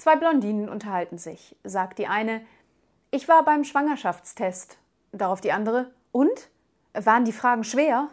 Zwei Blondinen unterhalten sich. Sagt die eine, ich war beim Schwangerschaftstest. Darauf die andere, und? Waren die Fragen schwer?